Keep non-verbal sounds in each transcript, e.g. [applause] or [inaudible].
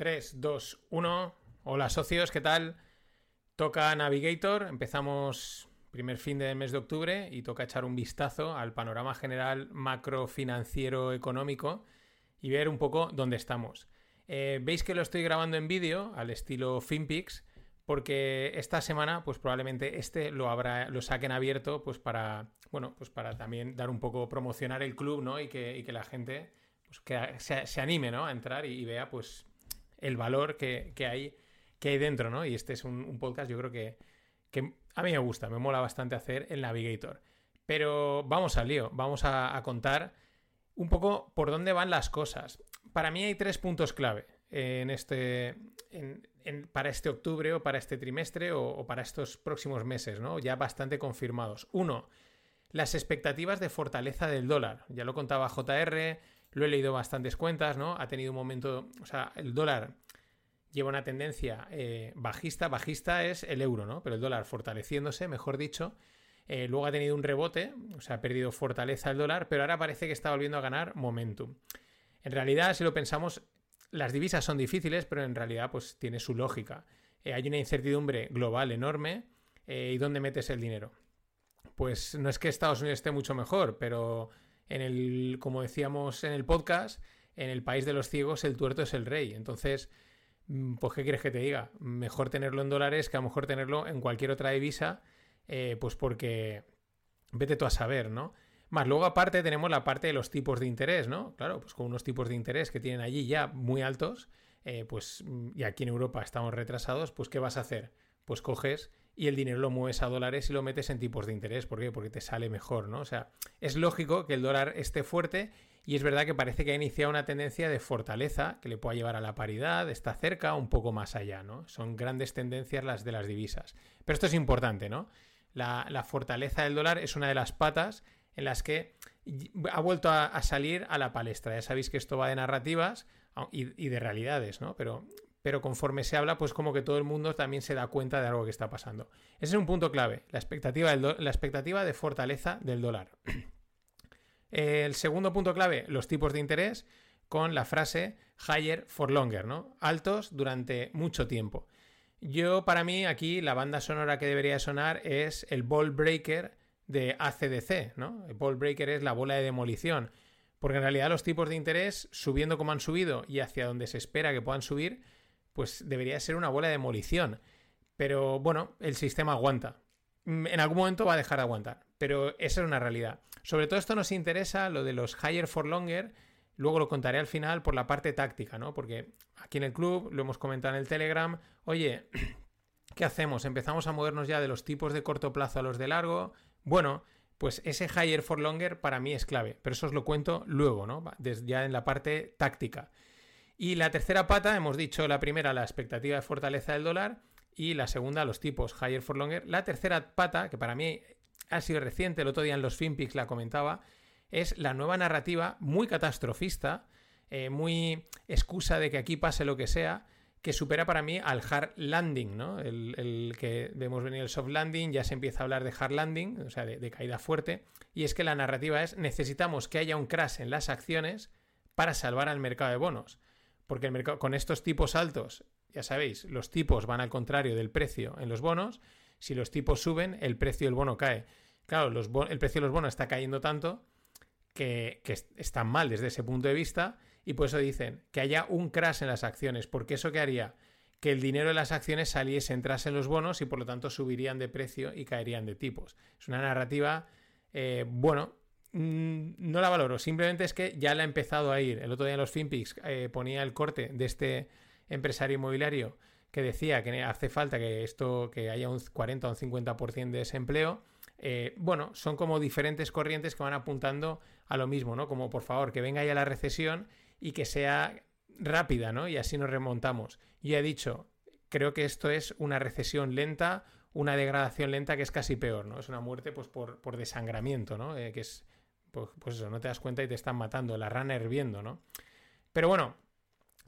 3, 2, 1. Hola socios, ¿qué tal? Toca Navigator, empezamos primer fin del mes de octubre y toca echar un vistazo al panorama general macrofinanciero económico y ver un poco dónde estamos. Eh, Veis que lo estoy grabando en vídeo al estilo FinPix porque esta semana pues probablemente este lo habrá lo saquen abierto pues para bueno pues para también dar un poco promocionar el club no y que, que la gente pues que se, anime ¿no? a entrar y, vea pues el valor que, hay que hay dentro no y este es un, podcast yo creo que, que a mí me gusta me mola bastante hacer el Navigator pero vamos al lío vamos a contar un poco por dónde van las cosas para mí hay tres puntos clave en este, para este octubre o para este trimestre o, para estos próximos meses, ¿no? Ya bastante confirmados. Uno, las expectativas de fortaleza del dólar. Ya lo contaba JR, lo he leído bastantes cuentas, ¿no? Ha tenido un momento, o sea, el dólar lleva una tendencia eh, bajista, bajista es el euro, ¿no? Pero el dólar fortaleciéndose, mejor dicho. Eh, luego ha tenido un rebote, o sea, ha perdido fortaleza el dólar, pero ahora parece que está volviendo a ganar momentum. En realidad, si lo pensamos, las divisas son difíciles, pero en realidad pues tiene su lógica. Eh, hay una incertidumbre global enorme. ¿Y dónde metes el dinero? Pues no es que Estados Unidos esté mucho mejor, pero en el, como decíamos en el podcast, en el país de los ciegos el tuerto es el rey. Entonces, mm, pues ¿qué quieres que te diga? Mejor tenerlo en dólares que a lo mejor tenerlo en cualquier otra divisa, eh, pues porque vete tú a saber, ¿no? Más luego aparte tenemos la parte de los tipos de interés, ¿no? Claro, pues con unos tipos de interés que tienen allí ya muy altos, eh, pues mm, y aquí en Europa estamos retrasados, pues ¿qué vas a hacer? Pues coges y el dinero lo mueves a dólares y lo metes en tipos de interés. ¿Por qué? Porque te sale mejor, ¿no? O sea, es lógico que el dólar esté fuerte y es verdad que parece que ha iniciado una tendencia de fortaleza que le pueda llevar a la paridad, está cerca, un poco más allá, ¿no? Son grandes tendencias las de las divisas. Pero esto es importante, ¿no? La, la fortaleza del dólar es una de las patas en las que ha vuelto a, salir a la palestra. Ya sabéis que esto va de narrativas y, de realidades, ¿no? Pero, pero conforme se habla, pues como que todo el mundo también se da cuenta de algo que está pasando. Ese es un punto clave, la expectativa, la expectativa de fortaleza del dólar. [clears throat] El segundo punto clave, los tipos de interés con la frase higher for longer, ¿no? Altos durante mucho tiempo. Yo, para mí, aquí la banda sonora que debería sonar es el ball breaker de ACDC, ¿no? El ball breaker es la bola de demolición. Porque en realidad los tipos de interés, subiendo como han subido y hacia donde se espera que puedan subir, pues debería ser una bola de demolición. Pero bueno, el sistema aguanta. Mm, en algún momento va a dejar de aguantar. Pero esa es una realidad. Sobre todo esto nos interesa lo de los higher for longer. Luego lo contaré al final por la parte táctica, ¿no? Porque aquí en el club, lo hemos comentado en el Telegram, oye, [clears throat] ¿qué hacemos? ¿Empezamos a movernos ya de los tipos de corto plazo a los de largo? Bueno, pues ese higher for longer para mí es clave, pero eso os lo cuento luego, ¿no? Ya en la parte táctica. Y la tercera pata, hemos dicho la primera, la expectativa de fortaleza del dólar, y la segunda, los tipos higher for longer. La tercera pata, que para mí ha sido reciente, el otro día en los FinPix la comentaba, es la nueva narrativa muy catastrofista, eh, muy excusa de que aquí pase lo que sea, que supera para mí al hard landing, ¿no? El, que vemos venir el soft landing, ya se empieza a hablar de hard landing, o sea, de, caída fuerte, y es que la narrativa es necesitamos que haya un crash en las acciones para salvar al mercado de bonos, porque con estos tipos altos, ya sabéis, los tipos van al contrario del precio en los bonos, si los tipos suben, el precio del bono cae. Claro, el precio de los bonos está cayendo tanto que, están mal desde ese punto de vista y por eso dicen que haya un crash en las acciones, porque eso que haría que el dinero de las acciones saliese, entrase en los bonos y por lo tanto subirían de precio y caerían de tipos. Es una narrativa, eh, bueno, no la valoro, simplemente es que ya la ha empezado a ir. El otro día en los FinPix eh, ponía el corte de este empresario inmobiliario que decía que hace falta que esto, que haya un 40 o un 50% de desempleo eh, bueno, son como diferentes corrientes que van apuntando a lo mismo, ¿no? Como por favor, que venga ya la recesión y que sea rápida, ¿no? Y así nos remontamos. Y he dicho, creo que esto es una recesión lenta, una degradación lenta que es casi peor, ¿no? Es una muerte pues por, desangramiento, ¿no? Eh, que es, pues, pues, eso, no te das cuenta y te están matando, la rana hirviendo, ¿no? Pero bueno,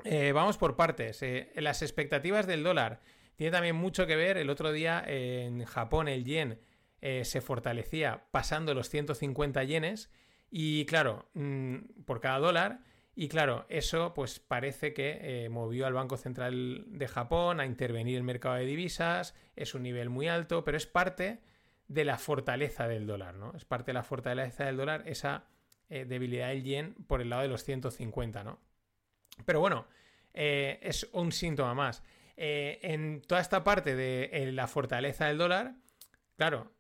eh, vamos por partes. las expectativas del dólar tiene también mucho que ver. El otro día en Japón el yen eh, se fortalecía pasando los 150 yenes y claro, mm, por cada dólar Y claro, eso pues parece que eh, movió al Banco Central de Japón a intervenir en el mercado de divisas, es un nivel muy alto, pero es parte de la fortaleza del dólar, ¿no? Es parte de la fortaleza del dólar esa eh, debilidad del yen por el lado de los 150, ¿no? Pero bueno, eh, es un síntoma más. en toda esta parte de la fortaleza del dólar, claro,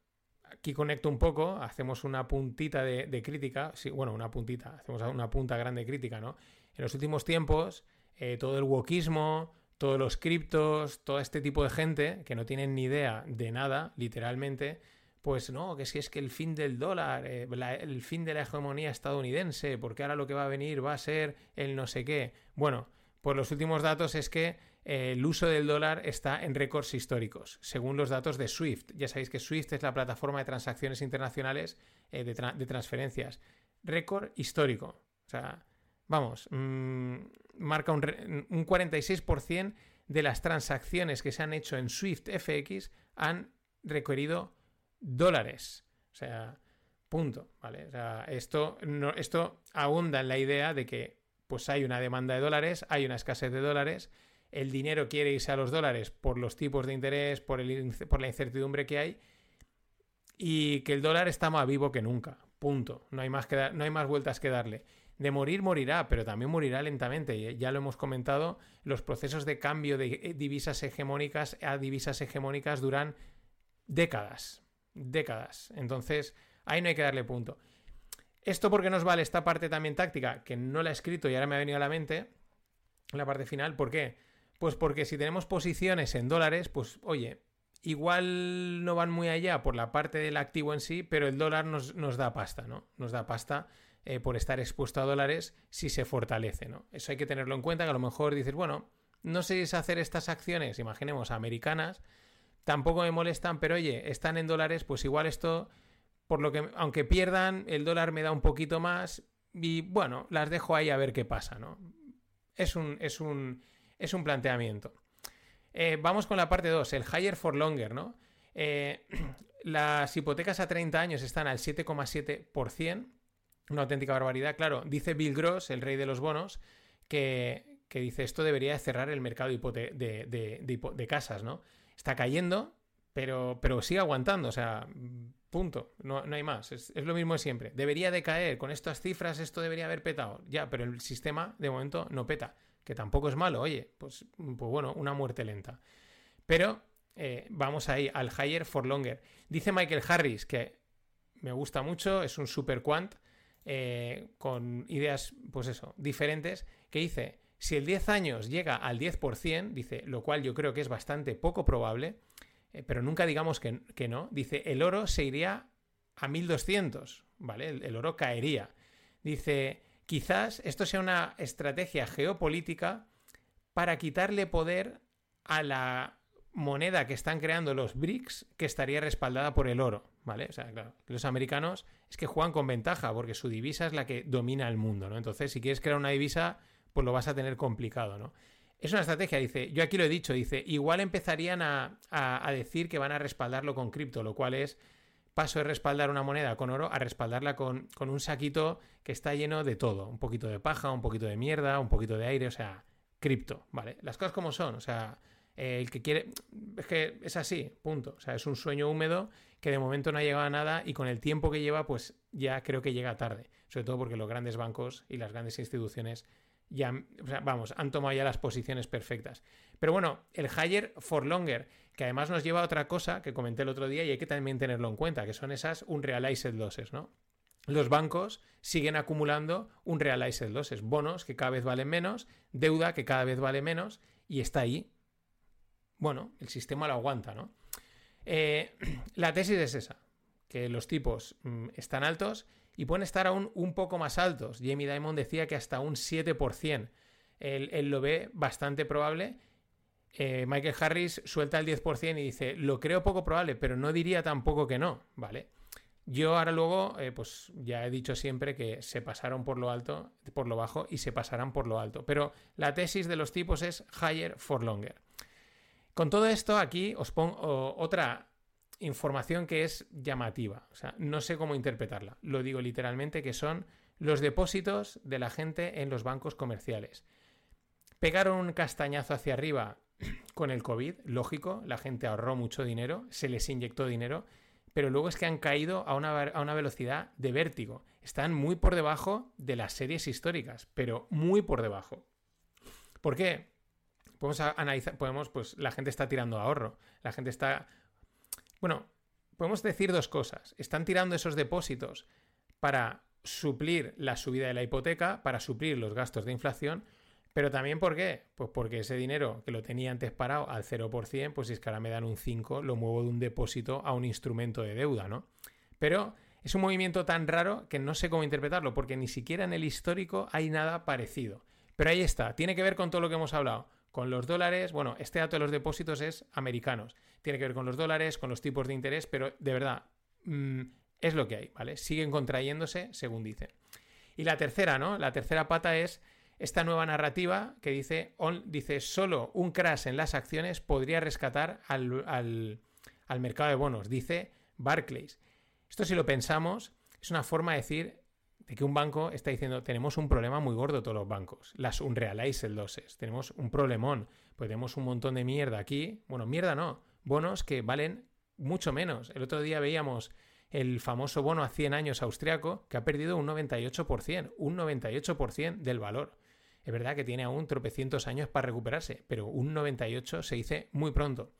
aquí conecto un poco, hacemos una puntita de, crítica, sí, bueno, una puntita, hacemos una punta grande de crítica, ¿no? En los últimos tiempos, eh, todo el wokismo, todos los criptos, todo este tipo de gente que no tienen ni idea de nada, literalmente, pues no, que si es que el fin del dólar, eh, el fin de la hegemonía estadounidense, porque ahora lo que va a venir va a ser el no sé qué. Bueno, pues los últimos datos es que el uso del dólar está en récords históricos, según los datos de SWIFT. Ya sabéis que SWIFT es la plataforma de transacciones internacionales eh, de, transferencias. Récord histórico. O sea, vamos, mm, marca un, un 46% de las transacciones que se han hecho en SWIFT FX han requerido dólares. O sea, punto. ¿vale? O sea, esto, esto abunda en la idea de que pues hay una demanda de dólares, hay una escasez de dólares el dinero quiere irse a los dólares por los tipos de interés, por, el, por la incertidumbre que hay, y que el dólar está más vivo que nunca. Punto. No hay más, que no hay más vueltas que darle. De morir, morirá, pero también morirá lentamente. Ya lo hemos comentado, los procesos de cambio de eh, divisas hegemónicas a divisas hegemónicas duran décadas. Décadas. Entonces, ahí no hay que darle punto. ¿Esto por qué nos vale esta parte también táctica? Que no la he escrito y ahora me ha venido a la mente. La parte final, ¿por qué? Pues porque si tenemos posiciones en dólares, pues oye, igual no van muy allá por la parte del activo en sí, pero el dólar nos, da pasta, ¿no? Nos da pasta eh, por estar expuesto a dólares si se fortalece, ¿no? Eso hay que tenerlo en cuenta, que a lo mejor dices, bueno, no sé si hacer estas acciones, imaginemos, americanas, tampoco me molestan, pero oye, están en dólares, pues igual esto, por lo que, aunque pierdan, el dólar me da un poquito más y bueno, las dejo ahí a ver qué pasa, ¿no? Es un, es un, es un planteamiento. Eh, vamos con la parte 2, el higher for longer, ¿no? Eh, [clears throat] las hipotecas a 30 años están al 7,7%, una auténtica barbaridad. Claro, dice Bill Gross, el rey de los bonos, que, dice esto debería cerrar el mercado de, casas, ¿no? Está cayendo, pero, pero sigue aguantando, o sea, punto, no, hay más, es, es, lo mismo de siempre. Debería de caer, con estas cifras esto debería haber petado, ya, pero el sistema de momento no peta que tampoco es malo, oye, pues, pues bueno, una muerte lenta. Pero eh, vamos ahí al higher for longer. Dice Michael Harris que me gusta mucho, es un super quant eh, con ideas, pues eso, diferentes, que dice, si el 10 años llega al 10%, dice, lo cual yo creo que es bastante poco probable, eh, pero nunca digamos que, no, dice, el oro se iría a 1200, ¿vale? el oro caería. Dice, Quizás esto sea una estrategia geopolítica para quitarle poder a la moneda que están creando los BRICS que estaría respaldada por el oro, ¿vale? O sea, claro, los americanos es que juegan con ventaja porque su divisa es la que domina el mundo, ¿no? Entonces, si quieres crear una divisa, pues lo vas a tener complicado, ¿no? Es una estrategia, dice, yo aquí lo he dicho, dice, igual empezarían a, a decir que van a respaldarlo con cripto, lo cual es paso de respaldar una moneda con oro a respaldarla con, un saquito que está lleno de todo. Un poquito de paja, un poquito de mierda, un poquito de aire, o sea, cripto, ¿vale? Las cosas como son, o sea, eh, el que quiere... Es que es así, punto. O sea, es un sueño húmedo que de momento no ha llegado a nada y con el tiempo que lleva, pues ya creo que llega tarde. Sobre todo porque los grandes bancos y las grandes instituciones ya, vamos, han tomado ya las posiciones perfectas. Pero bueno, el higher for longer, que además nos lleva a otra cosa que comenté el otro día y hay que también tenerlo en cuenta, que son esas unrealized losses, ¿no? Los bancos siguen acumulando unrealized losses, bonos que cada vez valen menos, deuda que cada vez vale menos y está ahí. Bueno, el sistema lo aguanta, ¿no? Eh, [clears throat] la tesis es esa, que los tipos mm, están altos y pueden estar aún un poco más altos. Jamie Dimon decía que hasta un 7%. Él, lo ve bastante probable. Eh, Michael Harris suelta el 10% y dice, lo creo poco probable, pero no diría tampoco que no, ¿vale? Yo ahora luego, eh, pues ya he dicho siempre que se pasaron por lo alto, por lo bajo y se pasarán por lo alto. Pero la tesis de los tipos es higher for longer. Con todo esto, aquí os pongo otra información que es llamativa. O sea, no sé cómo interpretarla. Lo digo literalmente que son los depósitos de la gente en los bancos comerciales. Pegaron un castañazo hacia arriba [clears throat] con el COVID, lógico, la gente ahorró mucho dinero, se les inyectó dinero, pero luego es que han caído a una, a una, velocidad de vértigo. Están muy por debajo de las series históricas, pero muy por debajo. ¿Por qué? Podemos analizar, podemos, pues la gente está tirando ahorro, la gente está... Bueno, podemos decir dos cosas. Están tirando esos depósitos para suplir la subida de la hipoteca, para suplir los gastos de inflación, pero también ¿por qué? Pues porque ese dinero que lo tenía antes parado al 0%, pues si es que ahora me dan un 5, lo muevo de un depósito a un instrumento de deuda, ¿no? Pero es un movimiento tan raro que no sé cómo interpretarlo, porque ni siquiera en el histórico hay nada parecido. Pero ahí está, tiene que ver con todo lo que hemos hablado. Con los dólares, bueno, este dato de los depósitos es americanos. Tiene que ver con los dólares, con los tipos de interés, pero de verdad, mmm, es lo que hay, ¿vale? Siguen contrayéndose, según dicen. Y la tercera, ¿no? La tercera pata es esta nueva narrativa que dice, dice solo un crash en las acciones podría rescatar al, al, mercado de bonos, dice Barclays. Esto si lo pensamos es una forma de decir de que un banco está diciendo tenemos un problema muy gordo todos los bancos, las unrealized losses, tenemos un problemón, pues tenemos un montón de mierda aquí, bueno, mierda no, bonos que valen mucho menos. El otro día veíamos el famoso bono a 100 años austriaco que ha perdido un 98%, un 98% del valor. Es verdad que tiene aún tropecientos años para recuperarse, pero un 98 se dice muy pronto.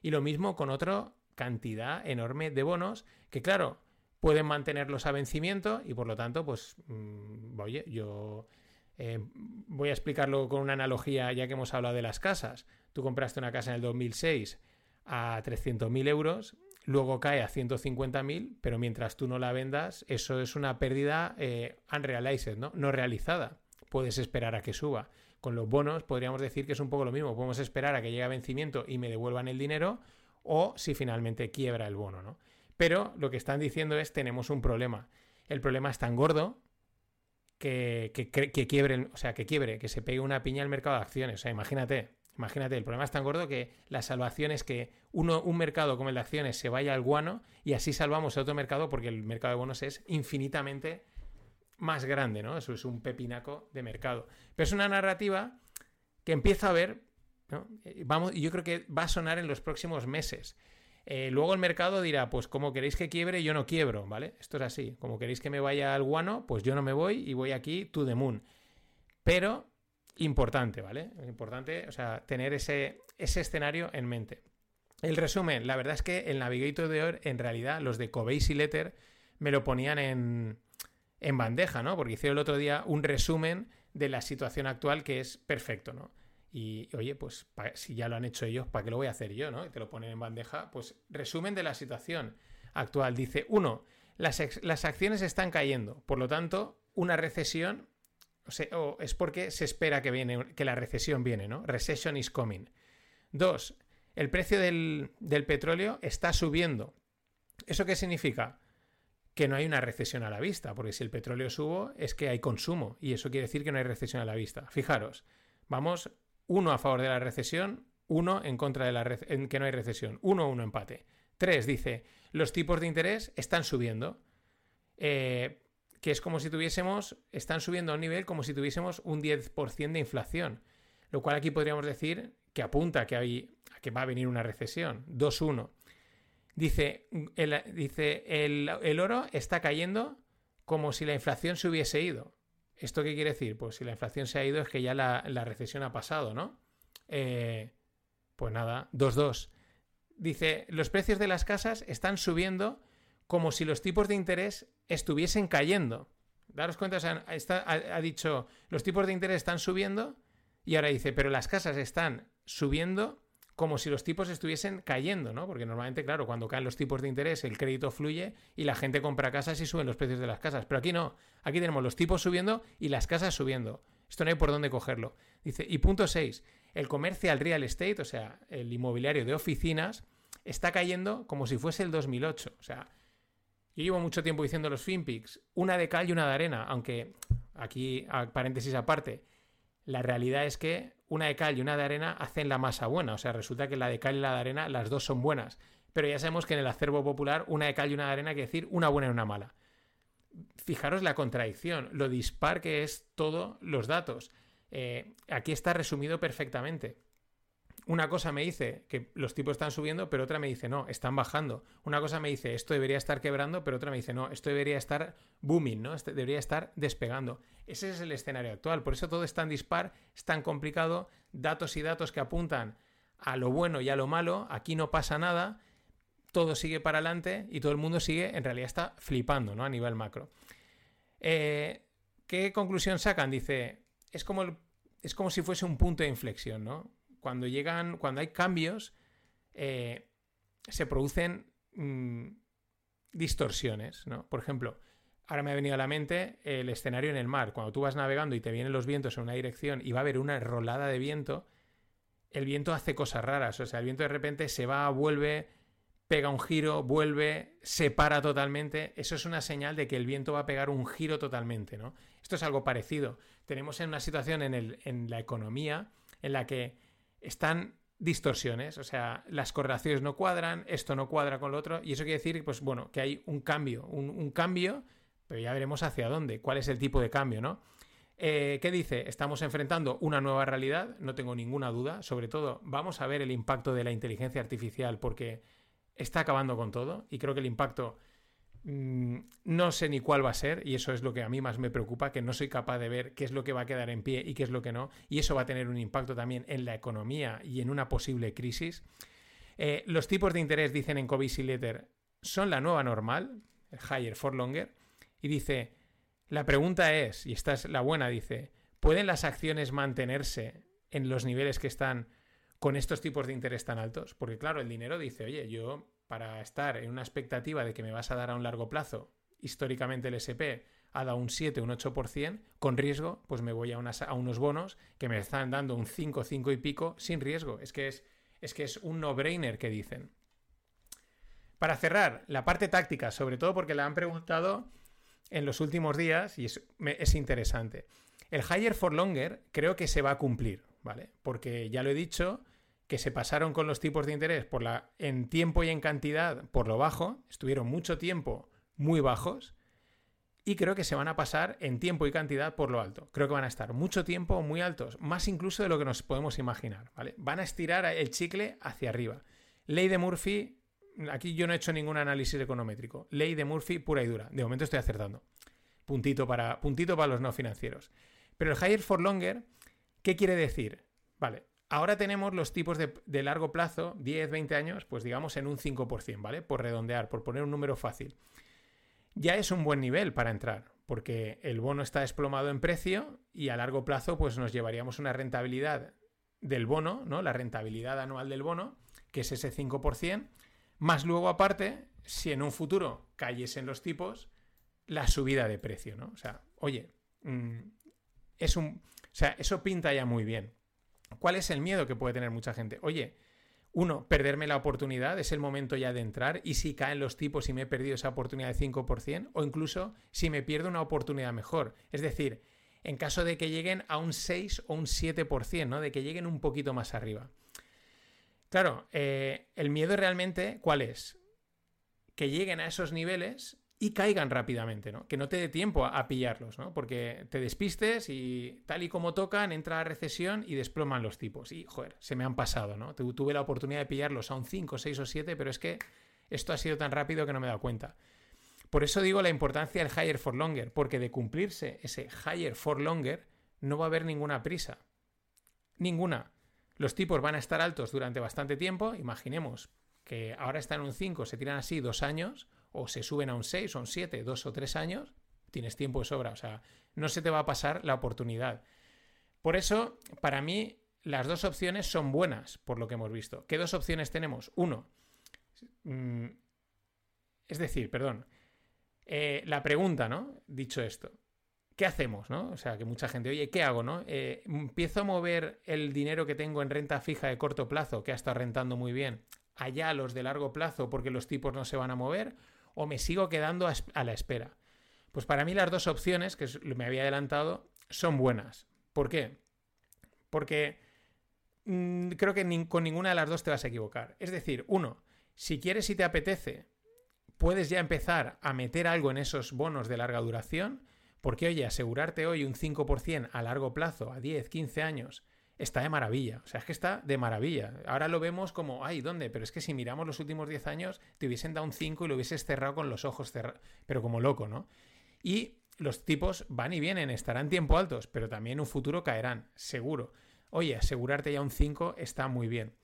Y lo mismo con otra cantidad enorme de bonos que, claro, pueden mantenerlos a vencimiento y por lo tanto, pues, mm, oye, yo eh, voy a explicarlo con una analogía ya que hemos hablado de las casas. Tú compraste una casa en el 2006 a 300.000 euros, luego cae a 150.000, pero mientras tú no la vendas, eso es una pérdida eh, unrealized, ¿no? No realizada puedes esperar a que suba. Con los bonos podríamos decir que es un poco lo mismo. Podemos esperar a que llegue a vencimiento y me devuelvan el dinero o si finalmente quiebra el bono, ¿no? Pero lo que están diciendo es tenemos un problema. El problema es tan gordo que, que, quiebre, o sea, que quiebre, que se pegue una piña al mercado de acciones. O sea, imagínate, imagínate, el problema es tan gordo que la salvación es que uno, un mercado como el de acciones se vaya al guano y así salvamos a otro mercado porque el mercado de bonos es infinitamente más grande, ¿no? Eso es un pepinaco de mercado. Pero es una narrativa que empieza a ver, ¿no? Eh, vamos, yo creo que va a sonar en los próximos meses. Eh, luego el mercado dirá, pues como queréis que quiebre, yo no quiebro, ¿vale? Esto es así. Como queréis que me vaya al guano, pues yo no me voy y voy aquí to the moon. Pero importante, ¿vale? Importante, o sea, tener ese, ese escenario en mente. El resumen, la verdad es que el Navigator de hoy, en realidad, los de Cobase y Letter me lo ponían en, en bandeja, ¿no? Porque hicieron el otro día un resumen de la situación actual que es perfecto, ¿no? Y oye, pues si ya lo han hecho ellos, ¿para qué lo voy a hacer yo, ¿no? Y te lo ponen en bandeja, pues resumen de la situación actual. Dice, uno, las, las acciones están cayendo, por lo tanto, una recesión o sea, es porque se espera que, viene, que la recesión viene, ¿no? Recession is coming. Dos, el precio del, del petróleo está subiendo. ¿Eso qué significa? que no hay una recesión a la vista, porque si el petróleo subo es que hay consumo y eso quiere decir que no hay recesión a la vista. Fijaros, vamos uno a favor de la recesión, uno en contra de la en que no hay recesión, uno uno empate. Tres dice, los tipos de interés están subiendo, eh, que es como si tuviésemos, están subiendo a un nivel como si tuviésemos un 10% de inflación, lo cual aquí podríamos decir que apunta que, hay, a que va a venir una recesión. 2-1. Dice, el, dice el, oro está cayendo como si la inflación se hubiese ido. ¿Esto qué quiere decir? Pues si la inflación se ha ido es que ya la, recesión ha pasado, ¿no? Eh, pues nada, 2-2. Dice, los precios de las casas están subiendo como si los tipos de interés estuviesen cayendo. Daros cuenta, ha dicho, los tipos de interés están subiendo y ahora dice, pero las casas están subiendo como si los tipos estuviesen cayendo, ¿no? Porque normalmente, claro, cuando caen los tipos de interés, el crédito fluye y la gente compra casas y suben los precios de las casas. Pero aquí no, aquí tenemos los tipos subiendo y las casas subiendo. Esto no hay por dónde cogerlo. Dice, y punto 6, el comercial real estate, o sea, el inmobiliario de oficinas, está cayendo como si fuese el 2008. O sea, yo llevo mucho tiempo diciendo los FinPix, una de cal y una de arena, aunque aquí, paréntesis aparte, la realidad es que una de cal y una de arena hacen la masa buena. O sea, resulta que la de cal y la de arena, las dos son buenas. Pero ya sabemos que en el acervo popular, una de cal y una de arena quiere decir una buena y una mala. fijaros la contradicción, lo dispar que es todos los datos. Eh, aquí está resumido perfectamente. Una cosa me dice que los tipos están subiendo, pero otra me dice no, están bajando. Una cosa me dice esto debería estar quebrando, pero otra me dice no, esto debería estar booming, ¿no? Este debería estar despegando. Ese es el escenario actual. Por eso todo es tan dispar, es tan complicado. Datos y datos que apuntan a lo bueno y a lo malo. Aquí no pasa nada. Todo sigue para adelante y todo el mundo sigue, en realidad está flipando, ¿no? A nivel macro. Eh, ¿Qué conclusión sacan? Dice, es como, es como si fuese un punto de inflexión, ¿no? Cuando llegan, cuando hay cambios, eh, se producen mm, distorsiones, ¿no? Por ejemplo, ahora me ha venido a la mente el escenario en el mar. Cuando tú vas navegando y te vienen los vientos en una dirección y va a haber una rolada de viento, el viento hace cosas raras. O sea, el viento de repente se va, vuelve, pega un giro, vuelve, se para totalmente. Eso es una señal de que el viento va a pegar un giro totalmente, ¿no? Esto es algo parecido. Tenemos en una situación en, la economía en la que están distorsiones, o sea, las correlaciones no cuadran, esto no cuadra con lo otro, y eso quiere decir, pues bueno, que hay un cambio, un, cambio, pero ya veremos hacia dónde, cuál es el tipo de cambio, ¿no? Eh, ¿Qué dice? Estamos enfrentando una nueva realidad, no tengo ninguna duda, sobre todo vamos a ver el impacto de la inteligencia artificial porque está acabando con todo y creo que el impacto no sé ni cuál va a ser y eso es lo que a mí más me preocupa, que no soy capaz de ver qué es lo que va a quedar en pie y qué es lo que no. Y eso va a tener un impacto también en la economía y en una posible crisis. Eh, los tipos de interés, dicen en Covisi Letter, son la nueva normal, higher for longer. Y dice, la pregunta es, y esta es la buena, dice, ¿pueden las acciones mantenerse en los niveles que están con estos tipos de interés tan altos? Porque claro, el dinero dice, oye, yo para estar en una expectativa de que me vas a dar a un largo plazo, históricamente el SP ha dado un 7, un 8%, con riesgo, pues me voy a, a unos bonos que me están dando un 5, 5 y pico sin riesgo. Es que es, es, que es un no-brainer que dicen. Para cerrar, la parte táctica, sobre todo porque la han preguntado en los últimos días y es, es interesante. El higher for longer creo que se va a cumplir, ¿vale? Porque ya lo he dicho, que se pasaron con los tipos de interés por la, en tiempo y en cantidad por lo bajo, estuvieron mucho tiempo muy bajos, y creo que se van a pasar en tiempo y cantidad por lo alto. Creo que van a estar mucho tiempo muy altos, más incluso de lo que nos podemos imaginar, ¿vale? Van a estirar el chicle hacia arriba. Ley de Murphy, aquí yo no he hecho ningún análisis econométrico. Ley de Murphy pura y dura. De momento estoy acertando. Puntito para, puntito para los no financieros. Pero el higher for longer, ¿qué quiere decir? Vale, Ahora tenemos los tipos de, largo plazo, 10, 20 años, pues digamos en un 5%, ¿vale? Por redondear, por poner un número fácil. Ya es un buen nivel para entrar, porque el bono está desplomado en precio y a largo plazo pues nos llevaríamos una rentabilidad del bono, ¿no? La rentabilidad anual del bono, que es ese 5%, más luego aparte, si en un futuro cayesen los tipos, la subida de precio, ¿no? O sea, oye, mm, es un... O sea, eso pinta ya muy bien. ¿Cuál es el miedo que puede tener mucha gente? Oye, uno, perderme la oportunidad, es el momento ya de entrar, y si caen los tipos y me he perdido esa oportunidad de 5%, o incluso si me pierdo una oportunidad mejor. Es decir, en caso de que lleguen a un 6 o un 7%, ¿no? De que lleguen un poquito más arriba. Claro, eh, el miedo realmente, ¿cuál es? Que lleguen a esos niveles y caigan rápidamente, ¿no? Que no te dé tiempo a, pillarlos, ¿no? Porque te despistes y tal y como tocan, entra la recesión y desploman los tipos. Y, joder, se me han pasado, ¿no? Tuve la oportunidad de pillarlos a un 5, 6 o 7, pero es que esto ha sido tan rápido que no me he dado cuenta. Por eso digo la importancia del higher for longer, porque de cumplirse ese higher for longer no va a haber ninguna prisa. Ninguna. Los tipos van a estar altos durante bastante tiempo. Imaginemos que ahora están en un 5, se tiran así dos años o se suben a un 6 o un 7, dos o tres años, tienes tiempo de sobra. O sea, no se te va a pasar la oportunidad. Por eso, para mí, las dos opciones son buenas, por lo que hemos visto. ¿Qué dos opciones tenemos? Uno, mm, es decir, perdón, eh, la pregunta, ¿no? Dicho esto, ¿qué hacemos, no? O sea, que mucha gente, oye, ¿qué hago, no? Eh, ¿Empiezo a mover el dinero que tengo en renta fija de corto plazo, que ha estado rentando muy bien, allá a los de largo plazo porque los tipos no se van a mover? O me sigo quedando a, la espera? Pues para mí las dos opciones, que me había adelantado, son buenas. ¿Por qué? Porque mm, creo que con ninguna de las dos te vas a equivocar. Es decir, uno, si quieres y te apetece puedes ya empezar a meter algo en esos bonos de larga duración, porque oye, asegurarte hoy un 5% a largo plazo, a 10, 15 años, está de maravilla. O sea, es que está de maravilla. Ahora lo vemos como, ay, ¿dónde? Pero es que si miramos los últimos 10 años, te hubiesen dado un 5 y lo hubieses cerrado con los ojos cerrados, pero como loco, ¿no? Y los tipos van y vienen, estarán tiempo altos, pero también en un futuro caerán, seguro. Oye, asegurarte ya un 5 está muy bien.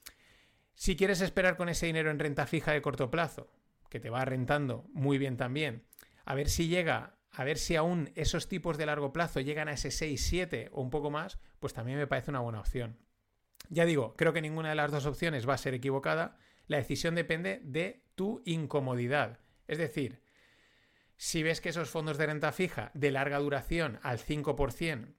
Si quieres esperar con ese dinero en renta fija de corto plazo, que te va rentando muy bien también, a ver si llega a ver si aún esos tipos de largo plazo llegan a ese 6, 7 o un poco más, pues también me parece una buena opción. Ya digo, creo que ninguna de las dos opciones va a ser equivocada. La decisión depende de tu incomodidad. Es decir, si ves que esos fondos de renta fija de larga duración al 5%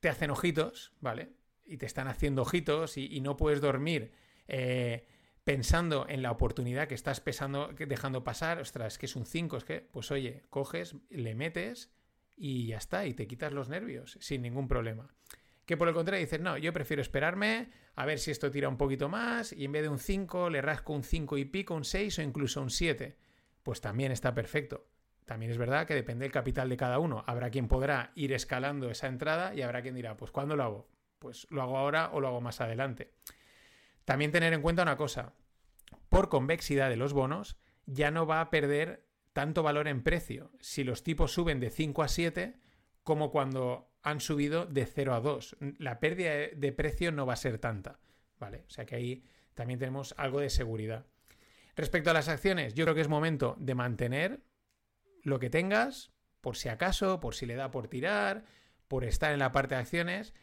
te hacen ojitos, ¿vale? Y te están haciendo ojitos y, no puedes dormir eh, pensando en la oportunidad que estás pesando, dejando pasar, ostras, que es un 5, es que, pues oye, coges, le metes y ya está, y te quitas los nervios sin ningún problema. Que por el contrario dices, no, yo prefiero esperarme a ver si esto tira un poquito más y en vez de un 5 le rasco un 5 y pico, un 6 o incluso un 7. Pues también está perfecto. También es verdad que depende del capital de cada uno. Habrá quien podrá ir escalando esa entrada y habrá quien dirá, pues ¿cuándo lo hago? Pues lo hago ahora o lo hago más adelante. También tener en cuenta una cosa, por convexidad de los bonos, ya no va a perder tanto valor en precio si los tipos suben de 5 a 7 como cuando han subido de 0 a 2. La pérdida de precio no va a ser tanta, ¿vale? O sea que ahí también tenemos algo de seguridad. Respecto a las acciones, yo creo que es momento de mantener lo que tengas, por si acaso, por si le da por tirar, por estar en la parte de acciones,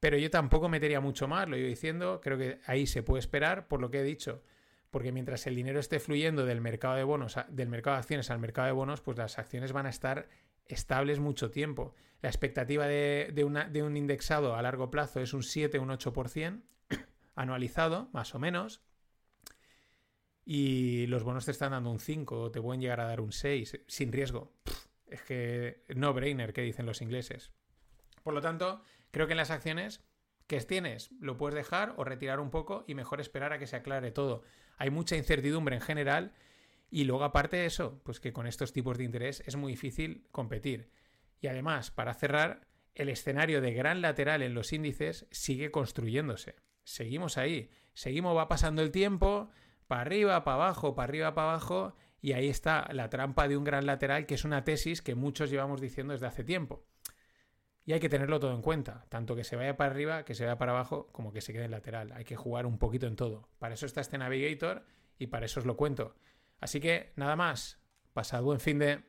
pero yo tampoco metería mucho más, lo ido diciendo, creo que ahí se puede esperar, por lo que he dicho, porque mientras el dinero esté fluyendo del mercado de bonos, del mercado de acciones al mercado de bonos, pues las acciones van a estar estables mucho tiempo. La expectativa de, de un indexado a largo plazo es un 7, un 8% [coughs] anualizado, más o menos. Y los bonos te están dando un 5, te pueden llegar a dar un 6, sin riesgo. es que no brainer, que dicen los ingleses. Por lo tanto, Creo que en las acciones que tienes lo puedes dejar o retirar un poco y mejor esperar a que se aclare todo. Hay mucha incertidumbre en general y luego aparte de eso, pues que con estos tipos de interés es muy difícil competir. Y además, para cerrar, el escenario de gran lateral en los índices sigue construyéndose. Seguimos ahí, seguimos, va pasando el tiempo, para arriba, para abajo, para arriba, para abajo, y ahí está la trampa de un gran lateral, que es una tesis que muchos llevamos diciendo desde hace tiempo. Y hay que tenerlo todo en cuenta, tanto que se vaya para arriba, que se vaya para abajo, como que se quede en lateral. Hay que jugar un poquito en todo. Para eso está este Navigator y para eso os lo cuento. Así que nada más, pasad buen fin de...